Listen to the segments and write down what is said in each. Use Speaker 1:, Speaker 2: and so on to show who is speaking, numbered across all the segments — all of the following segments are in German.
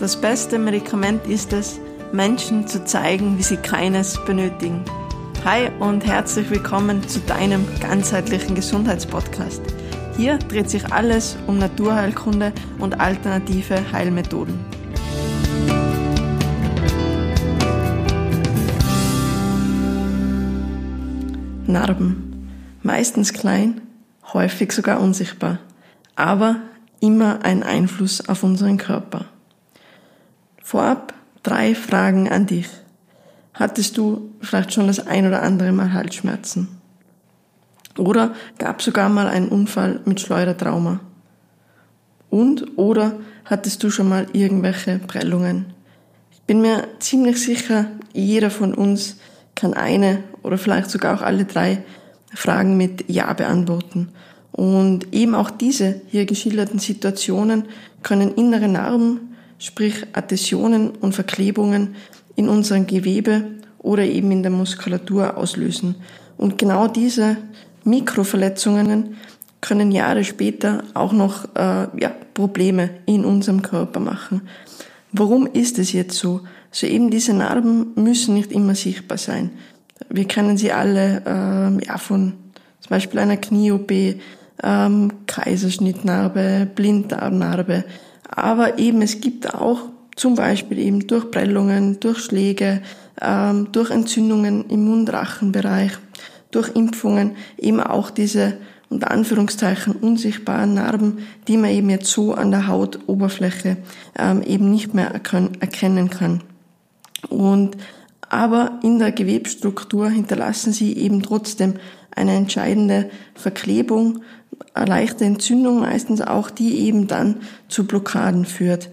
Speaker 1: Das beste Medikament ist es, Menschen zu zeigen, wie sie keines benötigen. Hi und herzlich willkommen zu deinem ganzheitlichen Gesundheitspodcast. Hier dreht sich alles um Naturheilkunde und alternative Heilmethoden. Narben. Meistens klein, häufig sogar unsichtbar, aber immer ein Einfluss auf unseren Körper. Vorab drei Fragen an dich. Hattest du vielleicht schon das ein oder andere Mal Halsschmerzen? Oder gab sogar mal einen Unfall mit Schleudertrauma? Und oder hattest du schon mal irgendwelche Prellungen? Ich bin mir ziemlich sicher, jeder von uns kann eine oder vielleicht sogar auch alle drei Fragen mit Ja beantworten. Und eben auch diese hier geschilderten Situationen können innere Narben sprich Adhäsionen und Verklebungen in unserem Gewebe oder eben in der Muskulatur auslösen. Und genau diese Mikroverletzungen können Jahre später auch noch äh, ja, Probleme in unserem Körper machen. Warum ist es jetzt so? So eben diese Narben müssen nicht immer sichtbar sein. Wir kennen sie alle äh, ja, von zum Beispiel einer Knie-OP, ähm, Kaiserschnittnarbe, Blinddarmnarbe, aber eben es gibt auch zum Beispiel eben durch Prellungen, durch Schläge, ähm, durch Entzündungen im Mundrachenbereich, durch Impfungen eben auch diese unter Anführungszeichen unsichtbaren Narben, die man eben jetzt so an der Hautoberfläche ähm, eben nicht mehr erkennen kann. Und aber in der Gewebstruktur hinterlassen sie eben trotzdem eine entscheidende Verklebung, leichte Entzündung meistens auch, die eben dann zu Blockaden führt.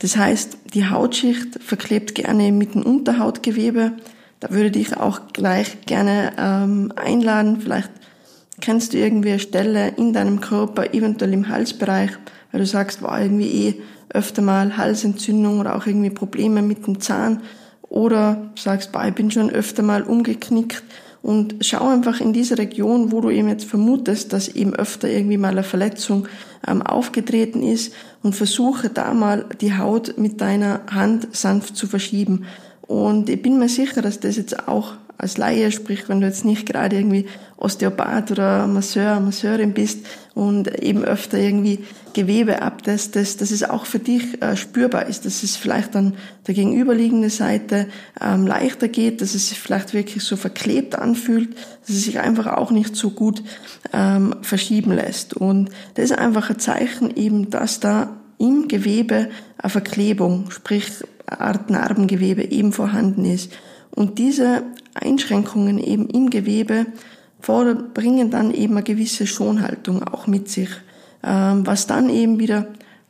Speaker 1: Das heißt, die Hautschicht verklebt gerne mit dem Unterhautgewebe. Da würde ich auch gleich gerne ähm, einladen. Vielleicht kennst du irgendwie eine Stelle in deinem Körper, eventuell im Halsbereich, weil du sagst, war irgendwie eh öfter mal Halsentzündung oder auch irgendwie Probleme mit dem Zahn. Oder sagst, boah, ich bin schon öfter mal umgeknickt und schau einfach in diese Region, wo du eben jetzt vermutest, dass eben öfter irgendwie mal eine Verletzung ähm, aufgetreten ist und versuche da mal die Haut mit deiner Hand sanft zu verschieben. Und ich bin mir sicher, dass das jetzt auch als Laie, sprich, wenn du jetzt nicht gerade irgendwie Osteopath oder Masseur, Masseurin bist und eben öfter irgendwie Gewebe abtestest, dass es auch für dich äh, spürbar ist, dass es vielleicht an der gegenüberliegende Seite ähm, leichter geht, dass es sich vielleicht wirklich so verklebt anfühlt, dass es sich einfach auch nicht so gut ähm, verschieben lässt. Und das ist einfach ein Zeichen eben, dass da im Gewebe eine Verklebung, sprich eine Art Narbengewebe eben vorhanden ist. Und diese Einschränkungen eben im Gewebe bringen dann eben eine gewisse Schonhaltung auch mit sich. Ähm, was dann eben wieder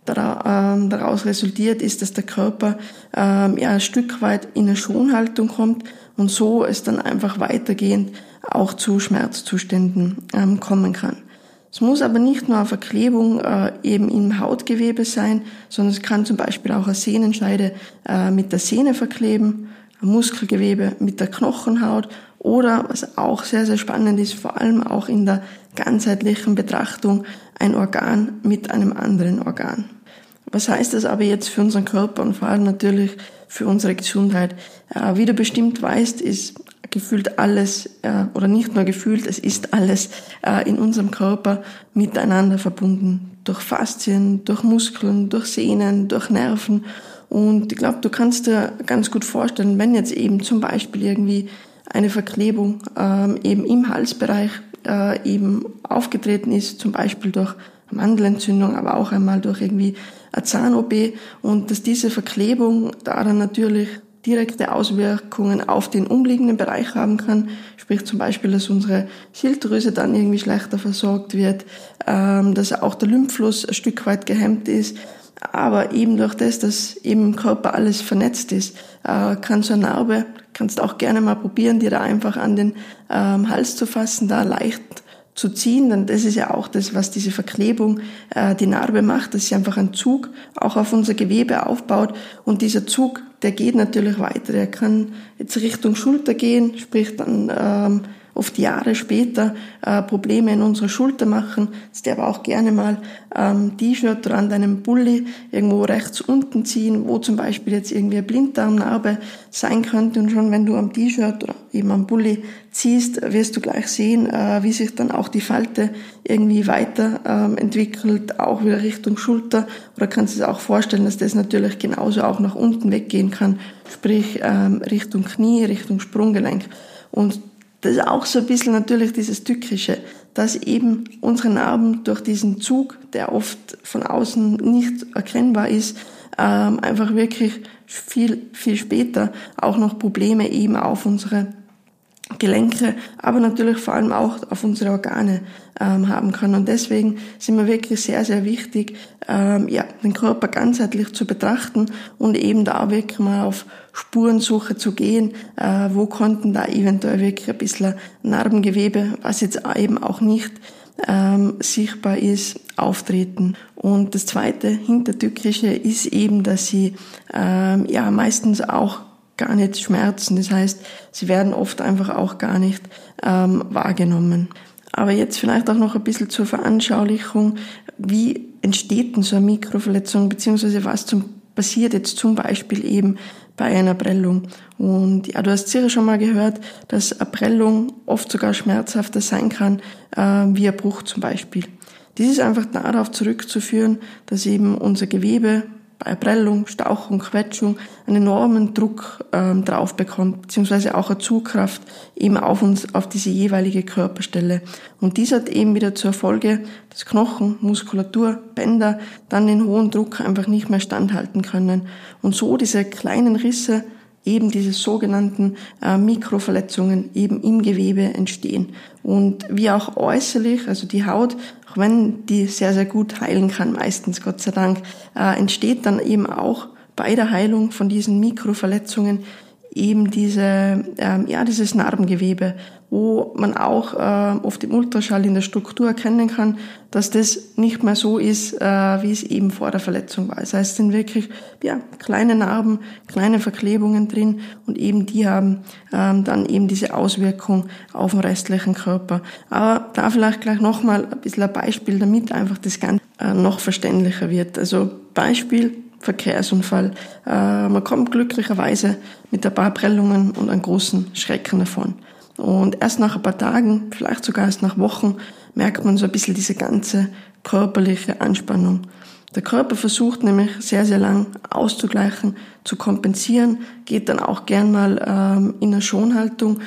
Speaker 1: ähm, daraus resultiert, ist, dass der Körper ähm, ja ein Stück weit in eine Schonhaltung kommt und so es dann einfach weitergehend auch zu Schmerzzuständen kommen kann. Es muss aber nicht nur eine Verklebung äh, eben im Hautgewebe sein, sondern es kann zum Beispiel auch eine Sehnenscheide äh, mit der Sehne verkleben Muskelgewebe mit der Knochenhaut oder, was auch sehr, sehr spannend ist, vor allem auch in der ganzheitlichen Betrachtung, ein Organ mit einem anderen Organ. Was heißt das aber jetzt für unseren Körper und vor allem natürlich für unsere Gesundheit? Äh, wie du bestimmt weißt, ist gefühlt alles, äh, oder nicht nur gefühlt, es ist alles äh, in unserem Körper miteinander verbunden. Durch Faszien, durch Muskeln, durch Sehnen, durch Nerven und ich glaube, du kannst dir ganz gut vorstellen, wenn jetzt eben zum Beispiel irgendwie eine Verklebung ähm, eben im Halsbereich äh, eben aufgetreten ist, zum Beispiel durch Mandelentzündung, aber auch einmal durch irgendwie eine Zahn-OP und dass diese Verklebung da dann natürlich direkte Auswirkungen auf den umliegenden Bereich haben kann, sprich zum Beispiel, dass unsere Schilddrüse dann irgendwie schlechter versorgt wird, ähm, dass auch der Lymphfluss ein Stück weit gehemmt ist aber eben durch das, dass eben im Körper alles vernetzt ist, äh, kann so eine Narbe, kannst auch gerne mal probieren, dir da einfach an den ähm, Hals zu fassen, da leicht zu ziehen, denn das ist ja auch das, was diese Verklebung, äh, die Narbe macht, dass sie einfach einen Zug auch auf unser Gewebe aufbaut. Und dieser Zug, der geht natürlich weiter, der kann jetzt Richtung Schulter gehen, sprich dann ähm, oft Jahre später äh, Probleme in unserer Schulter machen. Das darf auch gerne mal ähm, T-Shirt oder an deinem Bulli irgendwo rechts unten ziehen, wo zum Beispiel jetzt irgendwie eine Blinddarmnarbe sein könnte. Und schon wenn du am T-Shirt oder eben am Bulli ziehst, wirst du gleich sehen, äh, wie sich dann auch die Falte irgendwie weiter ähm, entwickelt, auch wieder Richtung Schulter. Oder kannst du dir auch vorstellen, dass das natürlich genauso auch nach unten weggehen kann, sprich ähm, Richtung Knie, Richtung Sprunggelenk. Und das ist auch so ein bisschen natürlich dieses Tückische, dass eben unsere Narben durch diesen Zug, der oft von außen nicht erkennbar ist, ähm, einfach wirklich viel, viel später auch noch Probleme eben auf unsere Gelenke, aber natürlich vor allem auch auf unsere Organe ähm, haben kann. Und deswegen sind wir wirklich sehr, sehr wichtig, ähm, ja, den Körper ganzheitlich zu betrachten und eben da wirklich mal auf Spurensuche zu gehen, äh, wo konnten da eventuell wirklich ein bisschen Narbengewebe, was jetzt eben auch nicht ähm, sichtbar ist, auftreten. Und das zweite Hintertückische ist eben, dass sie ähm, ja meistens auch gar nicht schmerzen. Das heißt, sie werden oft einfach auch gar nicht ähm, wahrgenommen. Aber jetzt vielleicht auch noch ein bisschen zur Veranschaulichung, wie entsteht denn so eine Mikroverletzung, beziehungsweise was zum, passiert jetzt zum Beispiel eben bei einer Prellung. Und ja, du hast sicher schon mal gehört, dass eine Prellung oft sogar schmerzhafter sein kann, äh, wie ein Bruch zum Beispiel. Dies ist einfach darauf zurückzuführen, dass eben unser Gewebe bei Prellung, Stauchung, Quetschung einen enormen Druck ähm, drauf bekommt, beziehungsweise auch eine Zugkraft eben auf uns, auf diese jeweilige Körperstelle. Und dies hat eben wieder zur Folge, dass Knochen, Muskulatur, Bänder dann den hohen Druck einfach nicht mehr standhalten können. Und so diese kleinen Risse eben diese sogenannten äh, Mikroverletzungen eben im Gewebe entstehen. Und wie auch äußerlich, also die Haut, auch wenn die sehr, sehr gut heilen kann, meistens Gott sei Dank, äh, entsteht dann eben auch bei der Heilung von diesen Mikroverletzungen eben diese, ähm, ja, dieses Narbengewebe, wo man auch äh, oft im Ultraschall in der Struktur erkennen kann, dass das nicht mehr so ist, äh, wie es eben vor der Verletzung war. Das heißt, es sind wirklich ja, kleine Narben, kleine Verklebungen drin und eben die haben ähm, dann eben diese Auswirkung auf den restlichen Körper. Aber da vielleicht gleich nochmal ein bisschen ein Beispiel, damit einfach das Ganze äh, noch verständlicher wird. Also Beispiel, Verkehrsunfall. Äh, man kommt glücklicherweise mit ein paar Prellungen und einem großen Schrecken davon. Und erst nach ein paar Tagen, vielleicht sogar erst nach Wochen, merkt man so ein bisschen diese ganze körperliche Anspannung. Der Körper versucht nämlich sehr, sehr lang auszugleichen, zu kompensieren, geht dann auch gern mal ähm, in eine Schonhaltung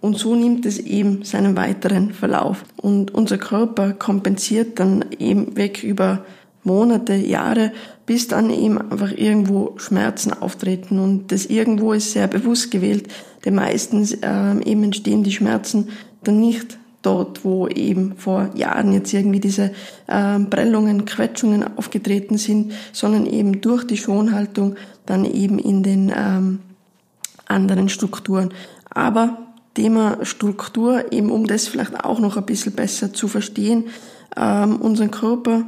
Speaker 1: und so nimmt es eben seinen weiteren Verlauf. Und unser Körper kompensiert dann eben weg über Monate, Jahre, bis dann eben einfach irgendwo Schmerzen auftreten. Und das irgendwo ist sehr bewusst gewählt, denn meistens ähm, eben entstehen die Schmerzen dann nicht dort, wo eben vor Jahren jetzt irgendwie diese ähm, Prellungen, Quetschungen aufgetreten sind, sondern eben durch die Schonhaltung dann eben in den ähm, anderen Strukturen. Aber Thema Struktur, eben um das vielleicht auch noch ein bisschen besser zu verstehen, ähm, unseren Körper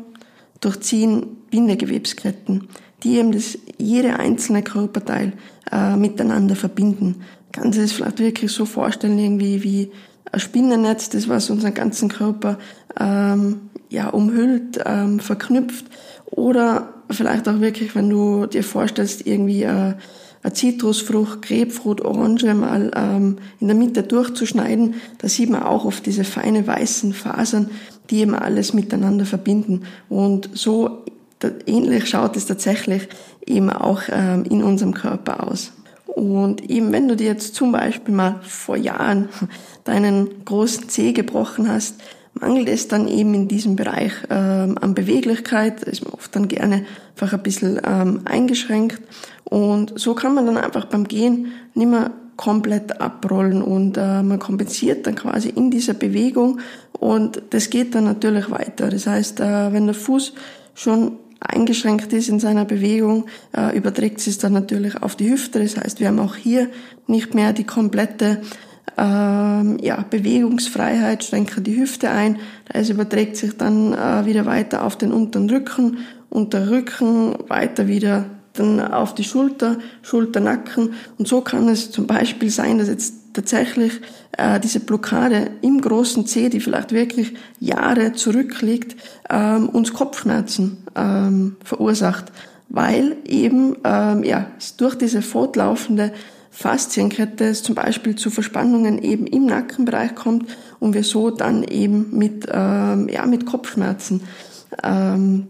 Speaker 1: durchziehen Bindegewebsketten, die eben das, jede einzelne Körperteil äh, miteinander verbinden. Kannst du es vielleicht wirklich so vorstellen, irgendwie wie ein Spinnennetz, das was unseren ganzen Körper ähm, ja, umhüllt, ähm, verknüpft. Oder vielleicht auch wirklich, wenn du dir vorstellst, irgendwie äh, eine Zitrusfrucht, Grapefruit, Orange mal ähm, in der Mitte durchzuschneiden, da sieht man auch oft diese feine weißen Fasern, die eben alles miteinander verbinden. Und so ähnlich schaut es tatsächlich eben auch ähm, in unserem Körper aus. Und eben wenn du dir jetzt zum Beispiel mal vor Jahren deinen großen Zeh gebrochen hast, mangelt es dann eben in diesem Bereich ähm, an Beweglichkeit, ist man oft dann gerne einfach ein bisschen ähm, eingeschränkt. Und so kann man dann einfach beim Gehen nicht mehr komplett abrollen und äh, man kompensiert dann quasi in dieser Bewegung und das geht dann natürlich weiter. Das heißt, äh, wenn der Fuß schon eingeschränkt ist in seiner Bewegung, äh, überträgt es dann natürlich auf die Hüfte. Das heißt, wir haben auch hier nicht mehr die komplette ähm, ja, Bewegungsfreiheit, schränken die Hüfte ein. Das überträgt sich dann äh, wieder weiter auf den unteren Rücken, unter Rücken, weiter wieder dann auf die Schulter, Schulternacken. Und so kann es zum Beispiel sein, dass jetzt tatsächlich äh, diese Blockade im großen C, die vielleicht wirklich Jahre zurückliegt, ähm, uns Kopfschmerzen ähm, verursacht, weil eben ähm, ja durch diese fortlaufende Faszienkette es zum Beispiel zu Verspannungen eben im Nackenbereich kommt und wir so dann eben mit ähm, ja mit Kopfschmerzen ähm,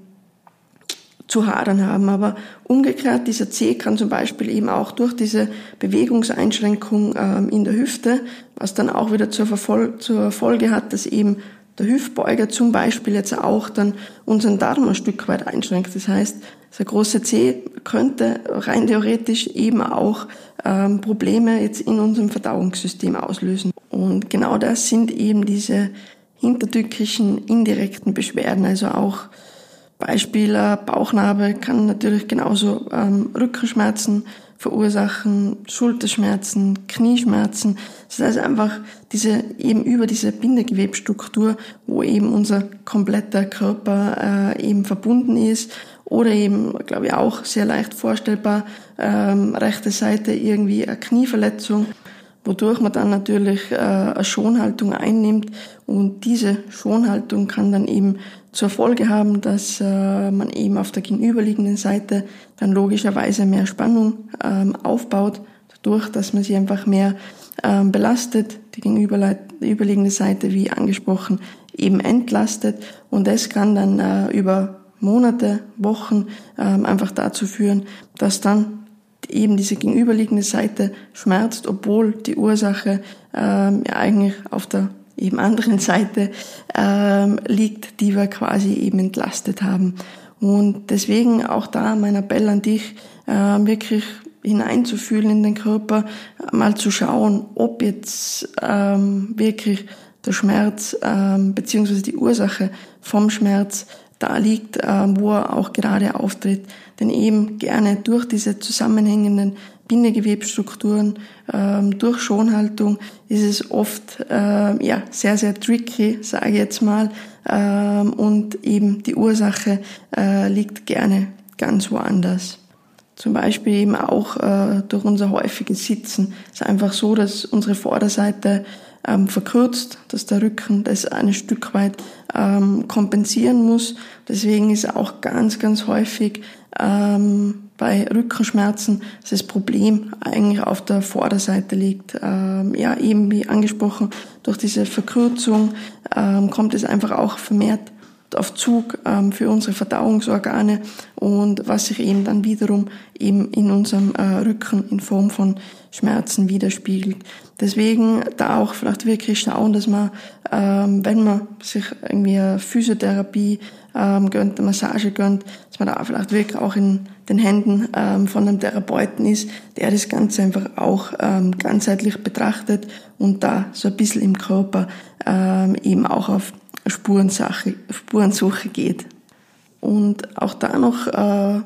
Speaker 1: zu hadern haben. Aber umgekehrt, dieser C kann zum Beispiel eben auch durch diese Bewegungseinschränkung ähm, in der Hüfte, was dann auch wieder zur, Verfol zur Folge hat, dass eben der Hüftbeuger zum Beispiel jetzt auch dann unseren Darm ein Stück weit einschränkt. Das heißt, der große C könnte rein theoretisch eben auch ähm, Probleme jetzt in unserem Verdauungssystem auslösen. Und genau das sind eben diese hintertückischen indirekten Beschwerden, also auch Beispiel äh, Bauchnarbe kann natürlich genauso ähm, Rückenschmerzen verursachen, Schulterschmerzen, Knieschmerzen. Das heißt einfach diese eben über diese Bindegewebstruktur, wo eben unser kompletter Körper äh, eben verbunden ist oder eben, glaube ich, auch sehr leicht vorstellbar, ähm, rechte Seite irgendwie eine Knieverletzung wodurch man dann natürlich äh, eine Schonhaltung einnimmt. Und diese Schonhaltung kann dann eben zur Folge haben, dass äh, man eben auf der gegenüberliegenden Seite dann logischerweise mehr Spannung ähm, aufbaut, dadurch, dass man sie einfach mehr ähm, belastet, die gegenüberliegende Seite, wie angesprochen, eben entlastet. Und das kann dann äh, über Monate, Wochen ähm, einfach dazu führen, dass dann eben diese gegenüberliegende Seite schmerzt, obwohl die Ursache ähm, ja eigentlich auf der eben anderen Seite ähm, liegt, die wir quasi eben entlastet haben. Und deswegen auch da mein Appell an dich, äh, wirklich hineinzufühlen in den Körper, mal zu schauen, ob jetzt ähm, wirklich der Schmerz ähm, beziehungsweise die Ursache vom Schmerz da liegt, ähm, wo er auch gerade auftritt. Denn eben gerne durch diese zusammenhängenden Bindegewebsstrukturen, ähm, durch Schonhaltung ist es oft äh, ja, sehr, sehr tricky, sage ich jetzt mal. Ähm, und eben die Ursache äh, liegt gerne ganz woanders. Zum Beispiel eben auch äh, durch unser häufiges Sitzen. Es ist einfach so, dass unsere Vorderseite ähm, verkürzt, dass der Rücken das ein Stück weit ähm, kompensieren muss. Deswegen ist auch ganz, ganz häufig ähm, bei Rückenschmerzen dass das Problem eigentlich auf der Vorderseite liegt. Ähm, ja, eben wie angesprochen, durch diese Verkürzung ähm, kommt es einfach auch vermehrt auf Zug ähm, für unsere Verdauungsorgane und was sich eben dann wiederum eben in unserem äh, Rücken in Form von Schmerzen widerspiegelt. Deswegen da auch vielleicht wirklich schauen, dass man, ähm, wenn man sich irgendwie eine Physiotherapie ähm, gönnt, eine Massage gönnt, dass man da vielleicht wirklich auch in den Händen ähm, von einem Therapeuten ist, der das Ganze einfach auch ähm, ganzheitlich betrachtet und da so ein bisschen im Körper ähm, eben auch auf Spurensache, Spurensuche geht. Und auch da noch äh,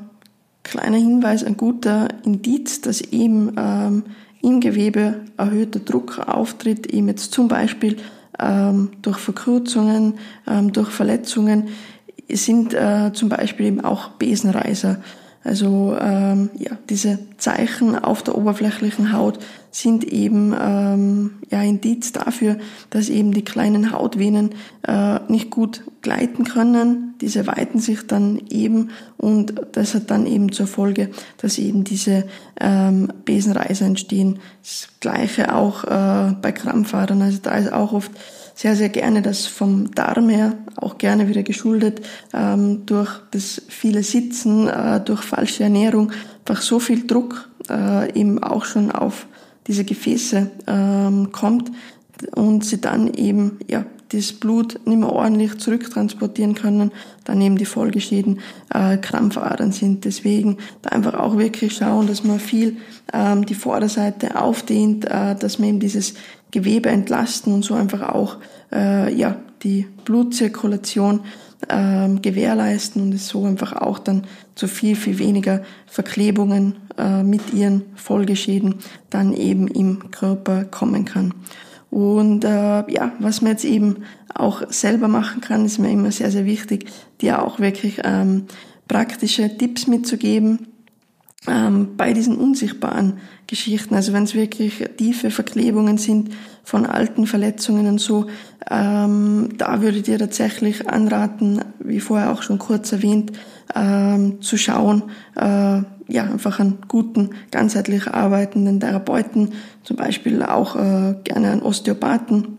Speaker 1: kleiner Hinweis, ein guter Indiz, dass eben ähm, im Gewebe erhöhter Druck auftritt, eben jetzt zum Beispiel ähm, durch Verkürzungen, ähm, durch Verletzungen, sind äh, zum Beispiel eben auch Besenreiser. Also ähm, ja, diese Zeichen auf der oberflächlichen Haut sind eben ähm, ja Indiz dafür, dass eben die kleinen Hautvenen äh, nicht gut gleiten können. Diese weiten sich dann eben und das hat dann eben zur Folge, dass eben diese ähm, Besenreiser entstehen. Das Gleiche auch äh, bei Krampfadern. Also da ist auch oft sehr, sehr gerne das vom Darm her, auch gerne wieder geschuldet ähm, durch das viele Sitzen, äh, durch falsche Ernährung, einfach so viel Druck äh, eben auch schon auf diese Gefäße ähm, kommt und sie dann eben ja das Blut nicht mehr ordentlich zurücktransportieren können, dann eben die Folgeschäden äh, Krampfadern sind. Deswegen da einfach auch wirklich schauen, dass man viel ähm, die Vorderseite aufdehnt, äh, dass man eben dieses Gewebe entlasten und so einfach auch äh, ja die Blutzirkulation ähm, gewährleisten und es so einfach auch dann zu viel, viel weniger Verklebungen äh, mit ihren Folgeschäden dann eben im Körper kommen kann. Und äh, ja, was man jetzt eben auch selber machen kann, ist mir immer sehr, sehr wichtig, dir auch wirklich ähm, praktische Tipps mitzugeben. Ähm, bei diesen unsichtbaren Geschichten, also wenn es wirklich tiefe Verklebungen sind von alten Verletzungen und so, ähm, da würde ich dir tatsächlich anraten, wie vorher auch schon kurz erwähnt, ähm, zu schauen, äh, ja, einfach einen guten, ganzheitlich arbeitenden Therapeuten, zum Beispiel auch äh, gerne einen Osteopathen.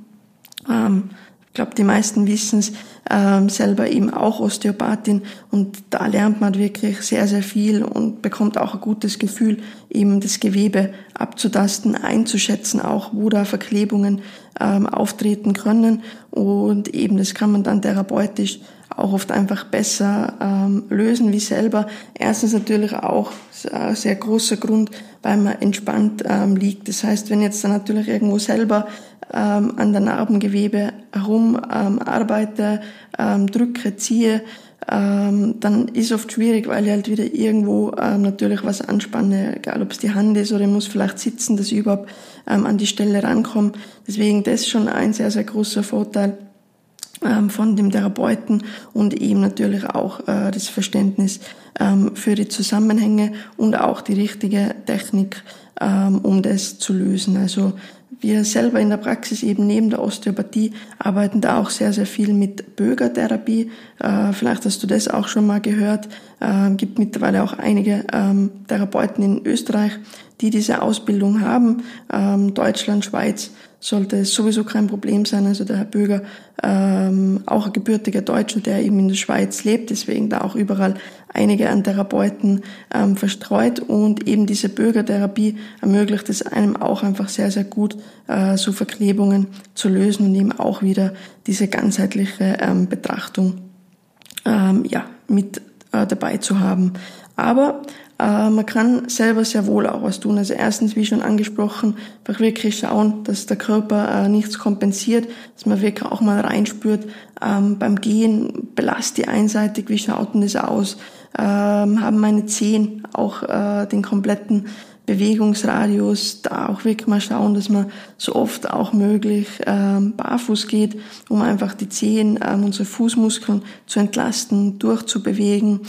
Speaker 1: Ähm, glaube, die meisten wissen es, ähm, selber eben auch Osteopathin und da lernt man wirklich sehr, sehr viel und bekommt auch ein gutes Gefühl, eben das Gewebe abzutasten, einzuschätzen, auch wo da Verklebungen ähm, auftreten können und eben das kann man dann therapeutisch auch oft einfach besser ähm, lösen wie selber. Erstens natürlich auch ein sehr großer Grund, weil man entspannt ähm, liegt. Das heißt, wenn jetzt dann natürlich irgendwo selber ähm, an der Narbengewebe herum ähm, arbeite, ähm, drücke, ziehe, ähm, dann ist oft schwierig, weil ich halt wieder irgendwo ähm, natürlich was anspanne, egal ob es die Hand ist oder ich muss vielleicht sitzen, dass ich überhaupt ähm, an die Stelle rankomme. Deswegen das schon ein sehr, sehr großer Vorteil von dem Therapeuten und eben natürlich auch äh, das Verständnis ähm, für die Zusammenhänge und auch die richtige Technik, ähm, um das zu lösen. Also wir selber in der Praxis eben neben der Osteopathie arbeiten da auch sehr, sehr viel mit Bögertherapie. Äh, vielleicht hast du das auch schon mal gehört. Äh, gibt mittlerweile auch einige ähm, Therapeuten in Österreich, die diese Ausbildung haben. Ähm, Deutschland, Schweiz sollte es sowieso kein Problem sein. Also der Herr Böger, ähm, auch ein gebürtiger Deutscher, der eben in der Schweiz lebt, deswegen da auch überall einige an Therapeuten ähm, verstreut und eben diese Bürgertherapie ermöglicht es einem auch einfach sehr, sehr gut, äh, so Verklebungen zu lösen und eben auch wieder diese ganzheitliche ähm, Betrachtung ähm, ja, mit äh, dabei zu haben. Aber äh, man kann selber sehr wohl auch was tun. Also erstens, wie schon angesprochen, einfach wirklich schauen, dass der Körper äh, nichts kompensiert, dass man wirklich auch mal reinspürt, ähm, beim Gehen belast die einseitig, wie schaut denn das aus? Ähm, haben meine Zehen auch äh, den kompletten Bewegungsradius, da auch wirklich mal schauen, dass man so oft auch möglich ähm, barfuß geht, um einfach die Zehen, ähm, unsere Fußmuskeln zu entlasten, durchzubewegen.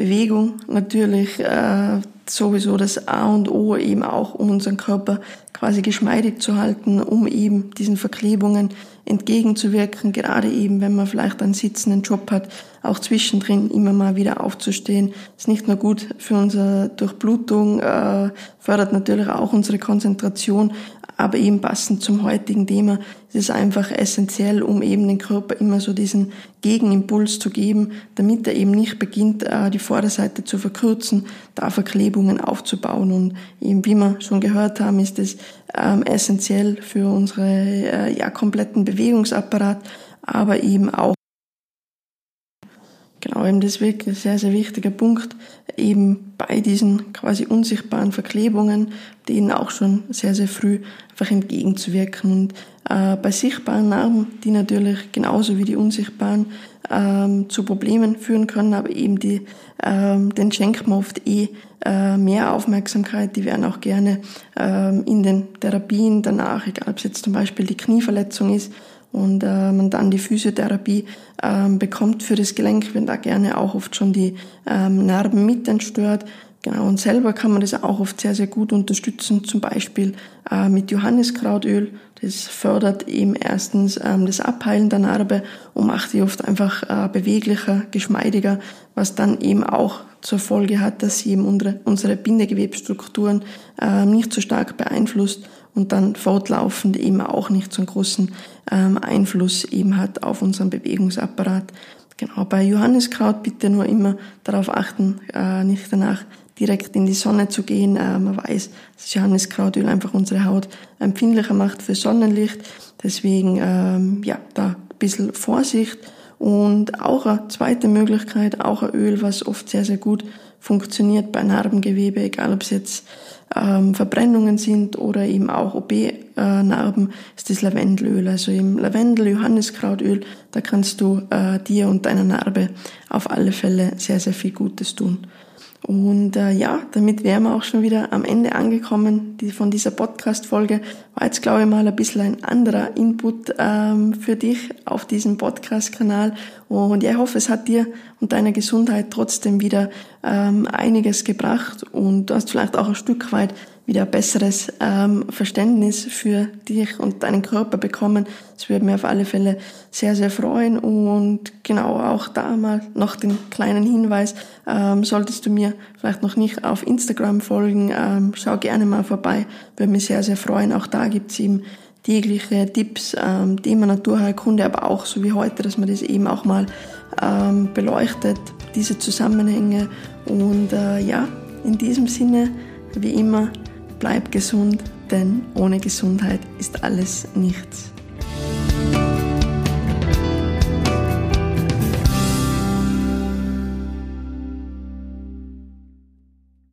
Speaker 1: Bewegung natürlich äh, sowieso das A und O eben auch, um unseren Körper quasi geschmeidig zu halten, um eben diesen Verklebungen entgegenzuwirken, gerade eben, wenn man vielleicht einen sitzenden Job hat, auch zwischendrin immer mal wieder aufzustehen. Ist nicht nur gut für unsere Durchblutung, äh, fördert natürlich auch unsere Konzentration, aber eben passend zum heutigen Thema ist es einfach essentiell, um eben den Körper immer so diesen Gegenimpuls zu geben, damit er eben nicht beginnt, äh, die Vorderseite zu verkürzen, da Verklebungen aufzubauen. Und eben, wie wir schon gehört haben, ist es ähm, essentiell für unsere äh, ja, kompletten Bewegungsapparat, aber eben auch Genau, eben das ist wirklich ein sehr, sehr wichtiger Punkt, eben bei diesen quasi unsichtbaren Verklebungen, denen auch schon sehr, sehr früh einfach entgegenzuwirken. Und äh, bei sichtbaren Narben, die natürlich genauso wie die unsichtbaren ähm, zu Problemen führen können, aber eben die, ähm, den schenkt man oft eh äh, mehr Aufmerksamkeit, die werden auch gerne ähm, in den Therapien danach, egal ob es jetzt zum Beispiel die Knieverletzung ist, und äh, man dann die Physiotherapie ähm, bekommt für das Gelenk, wenn da gerne auch oft schon die ähm, Narben mit entstört. Genau, und selber kann man das auch oft sehr, sehr gut unterstützen, zum Beispiel äh, mit Johanniskrautöl. Das fördert eben erstens ähm, das Abheilen der Narbe und macht die oft einfach äh, beweglicher, geschmeidiger, was dann eben auch zur Folge hat, dass sie eben unsere, unsere Bindegewebsstrukturen äh, nicht so stark beeinflusst und dann fortlaufend eben auch nicht so einen großen ähm, Einfluss eben hat auf unseren Bewegungsapparat. Genau, bei Johanniskraut bitte nur immer darauf achten, äh, nicht danach direkt in die Sonne zu gehen. Äh, man weiß, dass Johanniskrautöl einfach unsere Haut empfindlicher macht für Sonnenlicht. Deswegen, ähm, ja, da ein bisschen Vorsicht. Und auch eine zweite Möglichkeit, auch ein Öl, was oft sehr, sehr gut funktioniert bei Narbengewebe, egal ob es jetzt ähm, Verbrennungen sind oder eben auch OP-Narben, ist das Lavendelöl. Also im Lavendel, Johanniskrautöl, da kannst du äh, dir und deiner Narbe auf alle Fälle sehr, sehr viel Gutes tun. Und äh, ja, damit wären wir auch schon wieder am Ende angekommen die, von dieser Podcast-Folge. War jetzt, glaube ich, mal ein bisschen ein anderer Input ähm, für dich auf diesem Podcast-Kanal. Und ja, ich hoffe, es hat dir und deiner Gesundheit trotzdem wieder ähm, einiges gebracht und du hast vielleicht auch ein Stück weit wieder ein besseres ähm, Verständnis für dich und deinen Körper bekommen. Das würde mir auf alle Fälle sehr, sehr freuen. Und genau auch da mal noch den kleinen Hinweis, ähm, solltest du mir vielleicht noch nicht auf Instagram folgen, ähm, schau gerne mal vorbei, würde mich sehr, sehr freuen. Auch da gibt's eben tägliche Tipps, ähm, Thema Naturheilkunde, aber auch so wie heute, dass man das eben auch mal ähm, beleuchtet, diese Zusammenhänge. Und äh, ja, in diesem Sinne, wie immer, bleib gesund, denn ohne Gesundheit ist alles nichts.